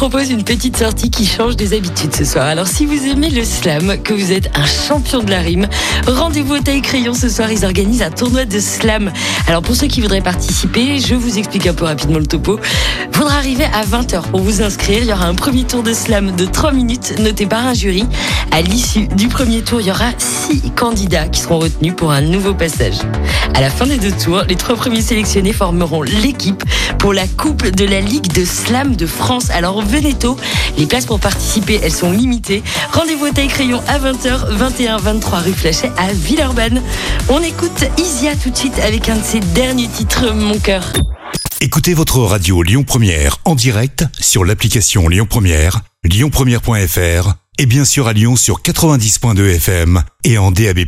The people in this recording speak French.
Propose une petite sortie qui change des habitudes ce soir. Alors si vous aimez le slam, que vous êtes un champion de la rime, rendez-vous au Taille Crayon ce soir. Ils organisent un tournoi de slam. Alors pour ceux qui voudraient participer, je vous explique un peu rapidement le topo. Faudra arriver à 20h pour vous inscrire. Il y aura un premier tour de slam de 3 minutes noté par un jury. À l'issue du premier tour, il y aura 6 candidats qui seront retenus pour un nouveau passage. À la fin des deux tours, les trois premiers sélectionnés formeront l'équipe pour la Coupe de la Ligue de Slam de France. Alors venez tôt, les places pour participer, elles sont limitées. Rendez-vous au Taille Crayon à 20h, 21 23 rue Flachet à Villeurbanne. On écoute Isia tout de suite avec un de ses derniers titres, Mon cœur. Écoutez votre radio Lyon Première en direct sur l'application Lyon Première, lyonpremière.fr et bien sûr à Lyon sur 90.2 FM et en DAB+.